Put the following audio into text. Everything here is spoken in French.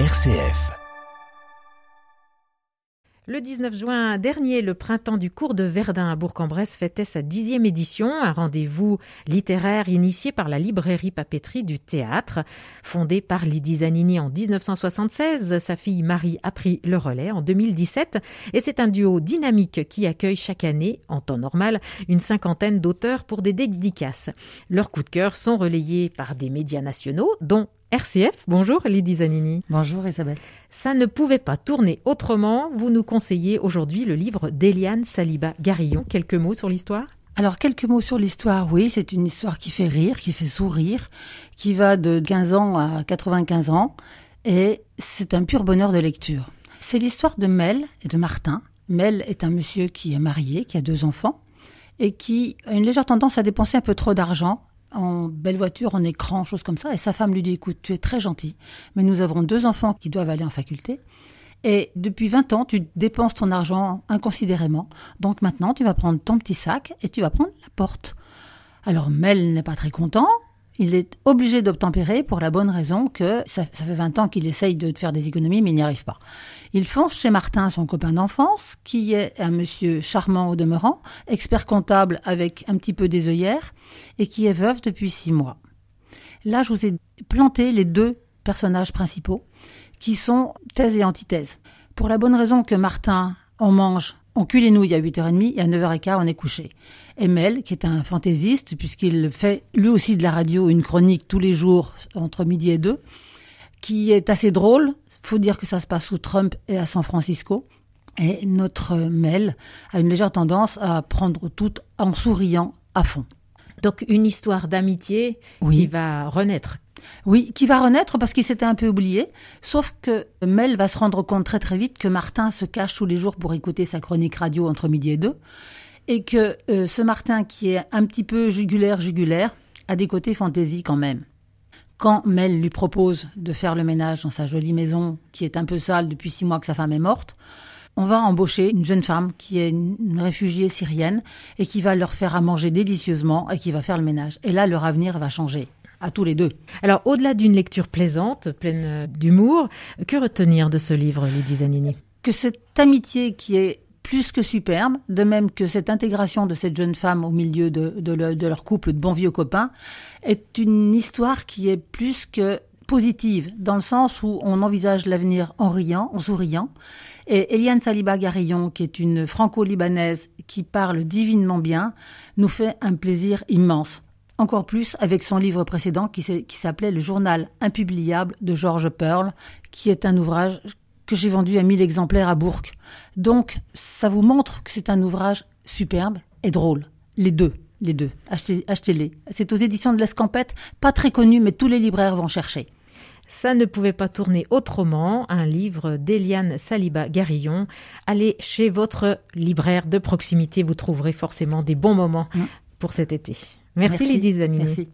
RCF. Le 19 juin dernier, le printemps du cours de Verdun à Bourg-en-Bresse fêtait sa dixième édition, un rendez-vous littéraire initié par la librairie papeterie du théâtre. Fondée par Lydie Zanini en 1976, sa fille Marie a pris le relais en 2017 et c'est un duo dynamique qui accueille chaque année, en temps normal, une cinquantaine d'auteurs pour des dédicaces. Leurs coups de cœur sont relayés par des médias nationaux, dont RCF. Bonjour Lydie Zanini. Bonjour Isabelle. Ça ne pouvait pas tourner autrement. Vous nous conseillez aujourd'hui le livre d'Eliane Saliba Garillon. Quelques mots sur l'histoire? Alors quelques mots sur l'histoire, oui, c'est une histoire qui fait rire, qui fait sourire, qui va de 15 ans à 95 ans, et c'est un pur bonheur de lecture. C'est l'histoire de Mel et de Martin. Mel est un monsieur qui est marié, qui a deux enfants, et qui a une légère tendance à dépenser un peu trop d'argent en belle voiture, en écran, choses comme ça. Et sa femme lui dit, écoute, tu es très gentil, mais nous avons deux enfants qui doivent aller en faculté. Et depuis 20 ans, tu dépenses ton argent inconsidérément. Donc maintenant, tu vas prendre ton petit sac et tu vas prendre la porte. Alors Mel n'est pas très content. Il est obligé d'obtempérer pour la bonne raison que ça, fait 20 ans qu'il essaye de faire des économies, mais il n'y arrive pas. Il fonce chez Martin, son copain d'enfance, qui est un monsieur charmant au demeurant, expert comptable avec un petit peu des œillères, et qui est veuve depuis six mois. Là, je vous ai planté les deux personnages principaux, qui sont thèse et antithèse. Pour la bonne raison que Martin, on mange on cuit les nouilles à 8h30 et à 9h15, on est couché. Emel, qui est un fantaisiste, puisqu'il fait lui aussi de la radio une chronique tous les jours entre midi et deux, qui est assez drôle. Faut dire que ça se passe sous Trump et à San Francisco. Et notre Mel a une légère tendance à prendre tout en souriant à fond. Donc une histoire d'amitié qui va renaître oui, qui va renaître parce qu'il s'était un peu oublié. Sauf que Mel va se rendre compte très très vite que Martin se cache tous les jours pour écouter sa chronique radio entre midi et deux. Et que euh, ce Martin qui est un petit peu jugulaire, jugulaire, a des côtés fantaisie quand même. Quand Mel lui propose de faire le ménage dans sa jolie maison, qui est un peu sale depuis six mois que sa femme est morte, on va embaucher une jeune femme qui est une réfugiée syrienne et qui va leur faire à manger délicieusement et qui va faire le ménage. Et là, leur avenir va changer à tous les deux. Alors, au-delà d'une lecture plaisante, pleine euh, d'humour, que retenir de ce livre, Lydie Zanini? Que cette amitié qui est plus que superbe, de même que cette intégration de cette jeune femme au milieu de, de leur couple de bons vieux copains, est une histoire qui est plus que positive, dans le sens où on envisage l'avenir en riant, en souriant. Et Eliane Saliba Garillon, qui est une franco-libanaise qui parle divinement bien, nous fait un plaisir immense. Encore plus avec son livre précédent qui s'appelait Le journal impubliable de George Pearl, qui est un ouvrage que j'ai vendu à 1000 exemplaires à Bourg. Donc, ça vous montre que c'est un ouvrage superbe et drôle. Les deux, les deux. Achetez, achetez-les. C'est aux éditions de l'Escampette, pas très connu, mais tous les libraires vont chercher. Ça ne pouvait pas tourner autrement, un livre d'Eliane Saliba Garillon. Allez chez votre libraire de proximité, vous trouverez forcément des bons moments mm. pour cet été. Merci, Lydie Zanini. Merci.